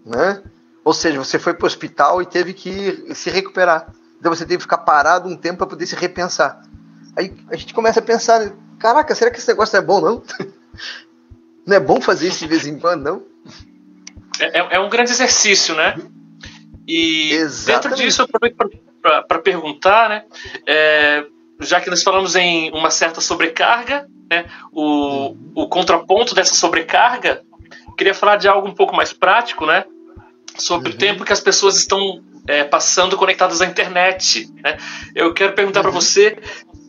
[SPEAKER 4] Né? Ou seja, você foi para o hospital e teve que se recuperar. Então você teve que ficar parado um tempo para poder se repensar. Aí a gente começa a pensar: caraca, será que esse negócio é bom, não? Não é bom fazer isso de vez em quando, não?
[SPEAKER 2] É, é, é um grande exercício, né? E Exatamente. dentro disso eu aproveito para perguntar, né? É, já que nós falamos em uma certa sobrecarga, né? O, o contraponto dessa sobrecarga, queria falar de algo um pouco mais prático, né? sobre uhum. o tempo que as pessoas estão é, passando conectadas à internet. Né? Eu quero perguntar uhum. para você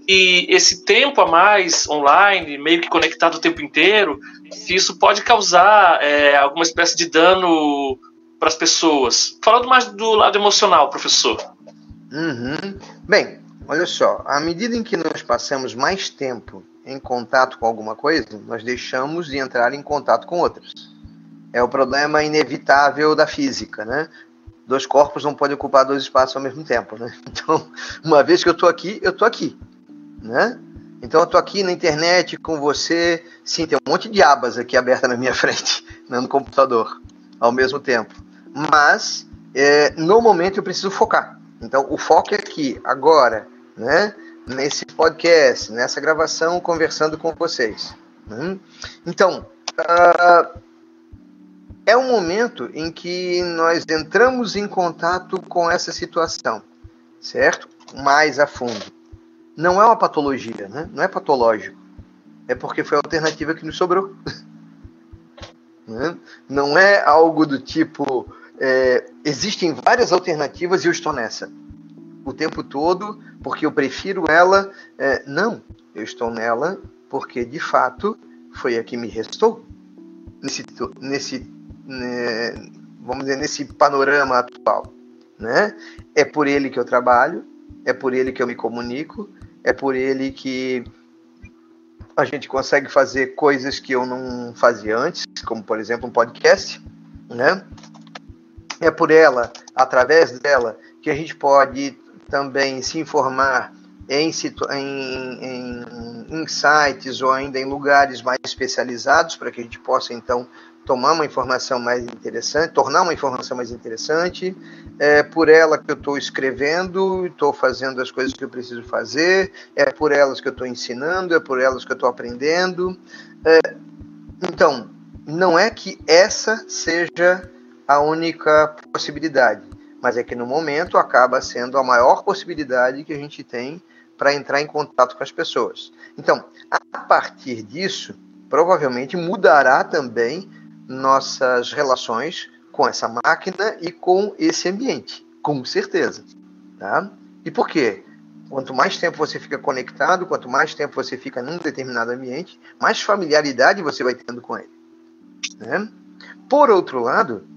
[SPEAKER 2] se esse tempo a mais online, meio que conectado o tempo inteiro, isso pode causar é, alguma espécie de dano para as pessoas. Falando mais do lado emocional, professor.
[SPEAKER 4] Uhum. Bem, olha só, à medida em que nós passamos mais tempo em contato com alguma coisa, nós deixamos de entrar em contato com outras é o problema inevitável da física, né? Dois corpos não podem ocupar dois espaços ao mesmo tempo, né? Então, uma vez que eu estou aqui, eu estou aqui, né? Então eu estou aqui na internet com você, sim, tem um monte de abas aqui aberta na minha frente, né, no computador, ao mesmo tempo. Mas é, no momento eu preciso focar. Então o foco é aqui, agora, né? Nesse podcast, nessa gravação, conversando com vocês. Né? Então, uh, é um momento em que nós entramos em contato com essa situação, certo? Mais a fundo. Não é uma patologia, né? não é patológico. É porque foi a alternativa que nos sobrou. Né? Não é algo do tipo, é, existem várias alternativas e eu estou nessa. O tempo todo, porque eu prefiro ela. É, não, eu estou nela porque de fato foi a que me restou. Nesse, nesse né, vamos dizer, nesse panorama atual. Né? É por ele que eu trabalho, é por ele que eu me comunico, é por ele que a gente consegue fazer coisas que eu não fazia antes, como por exemplo um podcast, né? É por ela, através dela, que a gente pode também se informar em, em, em, sites ou ainda em lugares mais especializados para que a gente possa então tomar uma informação mais interessante, tornar uma informação mais interessante. É por ela que eu estou escrevendo, estou fazendo as coisas que eu preciso fazer, é por elas que eu estou ensinando, é por elas que eu estou aprendendo. É, então, não é que essa seja a única possibilidade, mas é que no momento acaba sendo a maior possibilidade que a gente tem para entrar em contato com as pessoas. Então, a partir disso, provavelmente mudará também nossas relações com essa máquina e com esse ambiente, com certeza. Tá? E por quê? Quanto mais tempo você fica conectado, quanto mais tempo você fica num determinado ambiente, mais familiaridade você vai tendo com ele. Né? Por outro lado,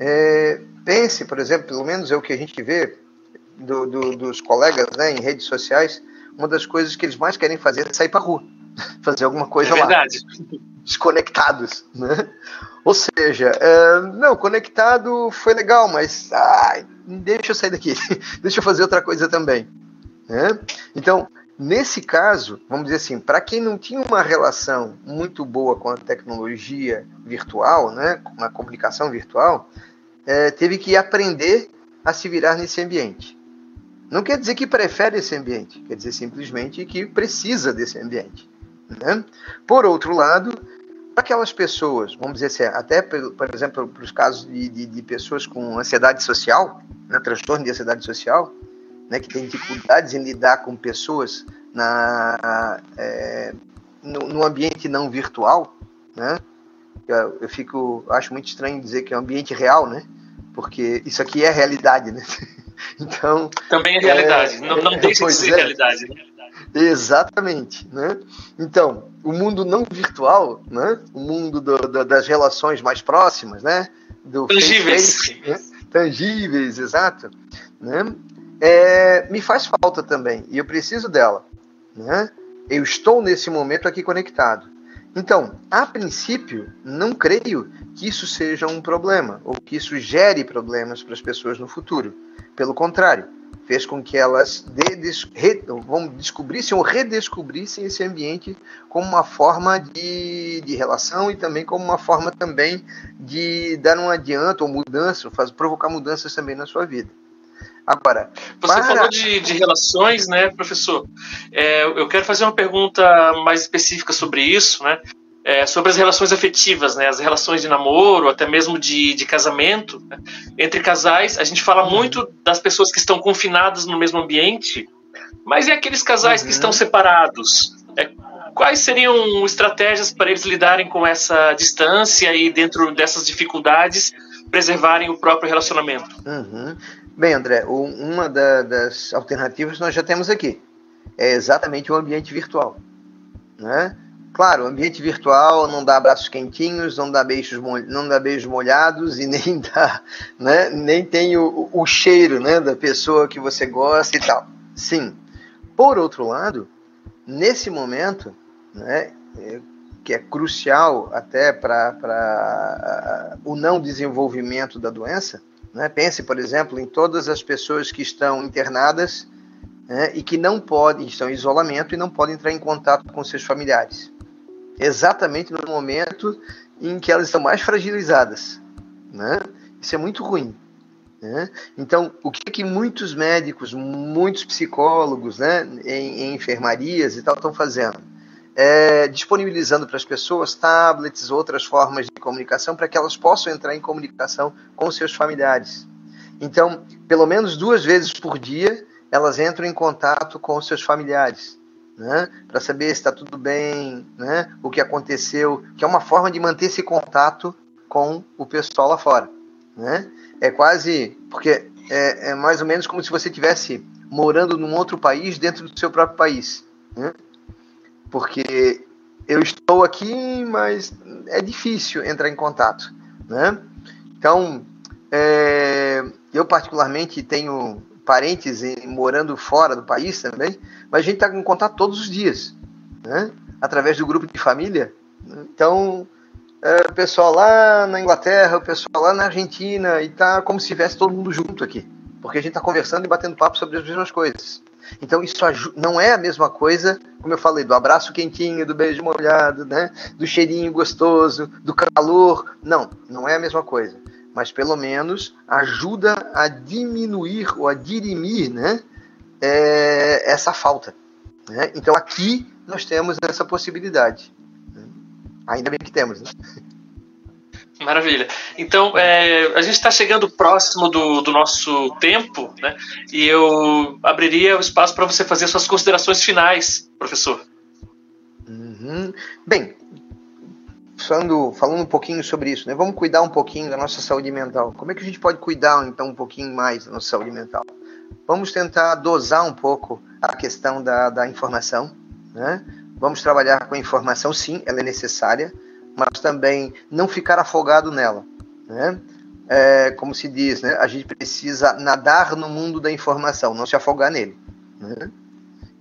[SPEAKER 4] é, pense, por exemplo, pelo menos é o que a gente vê do, do, dos colegas né, em redes sociais, uma das coisas que eles mais querem fazer é sair para rua, fazer alguma coisa é lá desconectados, né? Ou seja, é, não, conectado foi legal, mas ai, deixa eu sair daqui, deixa eu fazer outra coisa também. Né? Então, nesse caso, vamos dizer assim, para quem não tinha uma relação muito boa com a tecnologia virtual, né, com a comunicação virtual, é, teve que aprender a se virar nesse ambiente. Não quer dizer que prefere esse ambiente, quer dizer simplesmente que precisa desse ambiente. Né? Por outro lado, aquelas pessoas, vamos dizer assim, até, por exemplo, para os casos de, de, de, pessoas com ansiedade social, né, transtorno de ansiedade social, né, que tem dificuldades em lidar com pessoas na, é, no, no, ambiente não virtual, né? Eu, eu, fico, acho muito estranho dizer que é um ambiente real, né? Porque isso aqui é realidade, né?
[SPEAKER 2] Então também é realidade, é, não, não é, deixa de ser é. realidade. Né?
[SPEAKER 4] Exatamente, né? Então, o mundo não virtual, né? O mundo do, do, das relações mais próximas, né?
[SPEAKER 2] Do tangíveis,
[SPEAKER 4] face, né? tangíveis, exato, né? É, me faz falta também e eu preciso dela, né? Eu estou nesse momento aqui conectado. Então, a princípio, não creio que isso seja um problema ou que isso gere problemas para as pessoas no futuro. Pelo contrário, fez com que elas de, de, re, vamos, descobrissem ou redescobrissem esse ambiente como uma forma de, de relação e também como uma forma também de dar um adianto ou mudança, faz, provocar mudanças também na sua vida. Agora,
[SPEAKER 2] você para... falou de, de, relações, né, professor? É, eu quero fazer uma pergunta mais específica sobre isso, né? é, sobre as relações afetivas, né, as relações de namoro, até mesmo de, de casamento. Né? Entre casais, a gente fala muito das pessoas que estão confinadas no mesmo ambiente, mas e aqueles casais uhum. que estão separados? É, quais seriam estratégias para eles lidarem com essa distância e, dentro dessas dificuldades, preservarem o próprio relacionamento?
[SPEAKER 4] Uhum. Bem, André, uma da, das alternativas nós já temos aqui. É exatamente o ambiente virtual. Né? Claro, ambiente virtual não dá abraços quentinhos, não dá beijos, não dá beijos molhados e nem dá, né, nem tem o, o cheiro, né, da pessoa que você gosta e tal. Sim. Por outro lado, nesse momento, né, é, que é crucial até para o não desenvolvimento da doença, né, pense, por exemplo, em todas as pessoas que estão internadas né, e que não podem, estão em isolamento e não podem entrar em contato com seus familiares exatamente no momento em que elas estão mais fragilizadas. Né? Isso é muito ruim. Né? Então, o que, que muitos médicos, muitos psicólogos né, em, em enfermarias e tal estão fazendo? É, disponibilizando para as pessoas tablets, outras formas de comunicação, para que elas possam entrar em comunicação com seus familiares. Então, pelo menos duas vezes por dia, elas entram em contato com seus familiares. Né, para saber se está tudo bem, né, o que aconteceu, que é uma forma de manter esse contato com o pessoal lá fora. Né? É quase, porque é, é mais ou menos como se você estivesse morando num outro país dentro do seu próprio país. Né? Porque eu estou aqui, mas é difícil entrar em contato, né? Então, é, eu particularmente tenho parentes morando fora do país também, mas a gente está em contato todos os dias, né? Através do grupo de família. Então, é, o pessoal lá na Inglaterra, o pessoal lá na Argentina, e tá como se estivesse todo mundo junto aqui, porque a gente está conversando e batendo papo sobre as mesmas coisas. Então isso não é a mesma coisa, como eu falei, do abraço quentinho, do beijo molhado, né? do cheirinho gostoso, do calor. Não, não é a mesma coisa. Mas pelo menos ajuda a diminuir ou a dirimir né? É, essa falta. Né? Então aqui nós temos essa possibilidade. Ainda bem que temos. Né?
[SPEAKER 2] Maravilha. Então, é, a gente está chegando próximo do, do, nosso tempo, né? E eu abriria o espaço para você fazer suas considerações finais, professor.
[SPEAKER 4] Uhum. Bem, falando, falando um pouquinho sobre isso, né? Vamos cuidar um pouquinho da nossa saúde mental. Como é que a gente pode cuidar, então, um pouquinho mais da nossa saúde mental? Vamos tentar dosar um pouco a questão da, da informação, né? Vamos trabalhar com a informação, sim, ela é necessária, mas também não ficar afogado nela. Né? É, como se diz, né? a gente precisa nadar no mundo da informação, não se afogar nele. Né?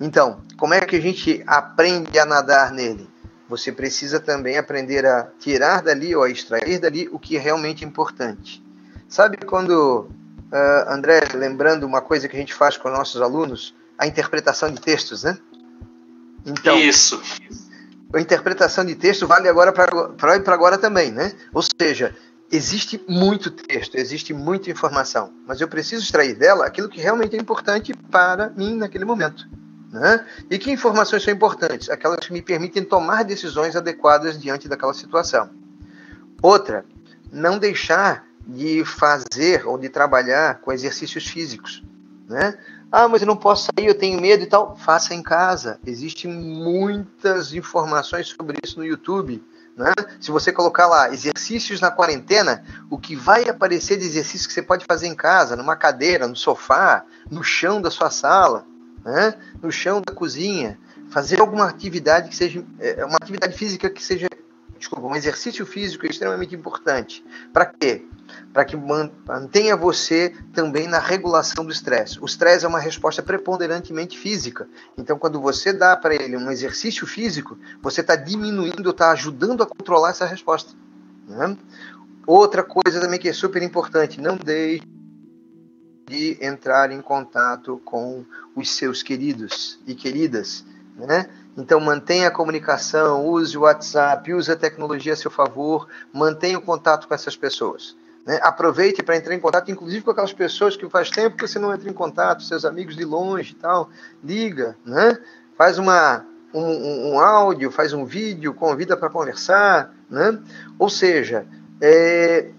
[SPEAKER 4] Então, como é que a gente aprende a nadar nele? Você precisa também aprender a tirar dali ou a extrair dali o que é realmente importante. Sabe quando, uh, André, lembrando uma coisa que a gente faz com nossos alunos, a interpretação de textos, né?
[SPEAKER 2] Então, Isso
[SPEAKER 4] a interpretação de texto vale agora para agora também, né? Ou seja, existe muito texto, existe muita informação, mas eu preciso extrair dela aquilo que realmente é importante para mim naquele momento. Né? E que informações são importantes? Aquelas que me permitem tomar decisões adequadas diante daquela situação. Outra, não deixar de fazer ou de trabalhar com exercícios físicos. Né? Ah, mas eu não posso sair, eu tenho medo e tal. Faça em casa. Existem muitas informações sobre isso no YouTube. Né? Se você colocar lá exercícios na quarentena, o que vai aparecer de exercício que você pode fazer em casa, numa cadeira, no sofá, no chão da sua sala, né? no chão da cozinha, fazer alguma atividade que seja é, uma atividade física que seja desculpa, um exercício físico é extremamente importante. Para quê? Para que mantenha você também na regulação do estresse. O estresse é uma resposta preponderantemente física. Então, quando você dá para ele um exercício físico, você está diminuindo, está ajudando a controlar essa resposta. Né? Outra coisa também que é super importante, não deixe de entrar em contato com os seus queridos e queridas, né? Então mantenha a comunicação, use o WhatsApp, use a tecnologia a seu favor, mantenha o contato com essas pessoas. Né? Aproveite para entrar em contato, inclusive com aquelas pessoas que faz tempo que você não entra em contato, seus amigos de longe e tal. Liga, né? faz uma, um, um áudio, faz um vídeo, convida para conversar. Né? Ou seja, é,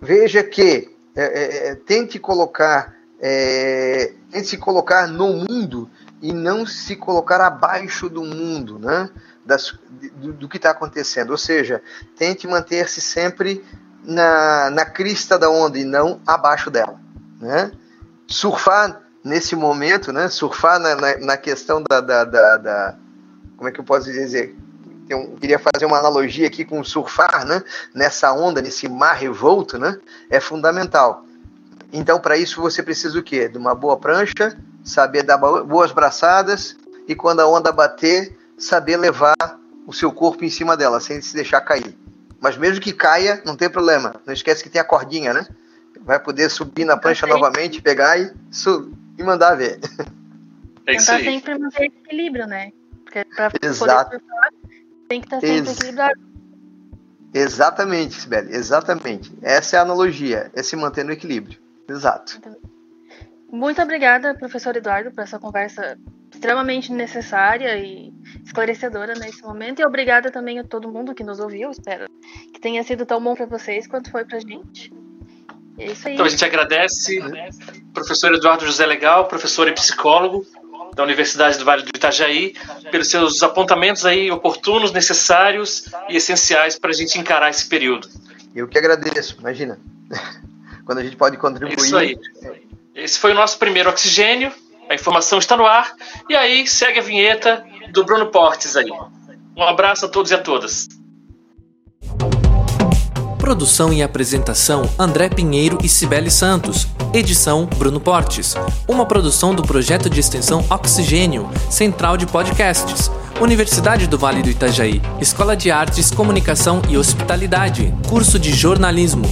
[SPEAKER 4] veja que é, é, é tente colocar, é, tente se colocar no mundo e não se colocar abaixo do mundo, né? Das, do, do que está acontecendo. Ou seja, tente manter-se sempre na, na crista da onda e não abaixo dela. Né? Surfar nesse momento, né? surfar na, na, na questão da, da, da, da, Como é que eu posso dizer? Eu queria fazer uma analogia aqui com surfar né? nessa onda, nesse mar revolto, né? é fundamental. Então, para isso, você precisa o quê? De uma boa prancha, saber dar boas braçadas e quando a onda bater, saber levar o seu corpo em cima dela, sem se deixar cair. Mas mesmo que caia, não tem problema. Não esquece que tem a cordinha, né? Vai poder subir na prancha novamente, pegar e, e mandar ver.
[SPEAKER 3] É Tentar sempre manter equilíbrio, né? Porque pra Exato. poder surfar, tem que estar sempre Ex equilibrado.
[SPEAKER 4] Exatamente, Sibeli, exatamente. Essa é a analogia, é se manter no equilíbrio. Exato.
[SPEAKER 3] Muito obrigada, professor Eduardo, por essa conversa extremamente necessária e esclarecedora nesse momento. E obrigada também a todo mundo que nos ouviu. Espero que tenha sido tão bom para vocês quanto foi para a gente. É isso aí.
[SPEAKER 2] Então a gente agradece, professor Eduardo José Legal, professor e psicólogo da Universidade do Vale do Itajaí, pelos seus apontamentos aí oportunos, necessários e essenciais para a gente encarar esse período.
[SPEAKER 4] Eu que agradeço, imagina. Quando a gente pode contribuir.
[SPEAKER 2] É isso aí. Esse foi o nosso primeiro oxigênio. A informação está no ar. E aí segue a vinheta do Bruno Portes aí. Um abraço a todos e a todas.
[SPEAKER 1] Produção e apresentação André Pinheiro e Cibele Santos. Edição Bruno Portes. Uma produção do projeto de extensão Oxigênio, Central de Podcasts. Universidade do Vale do Itajaí. Escola de Artes, Comunicação e Hospitalidade. Curso de Jornalismo.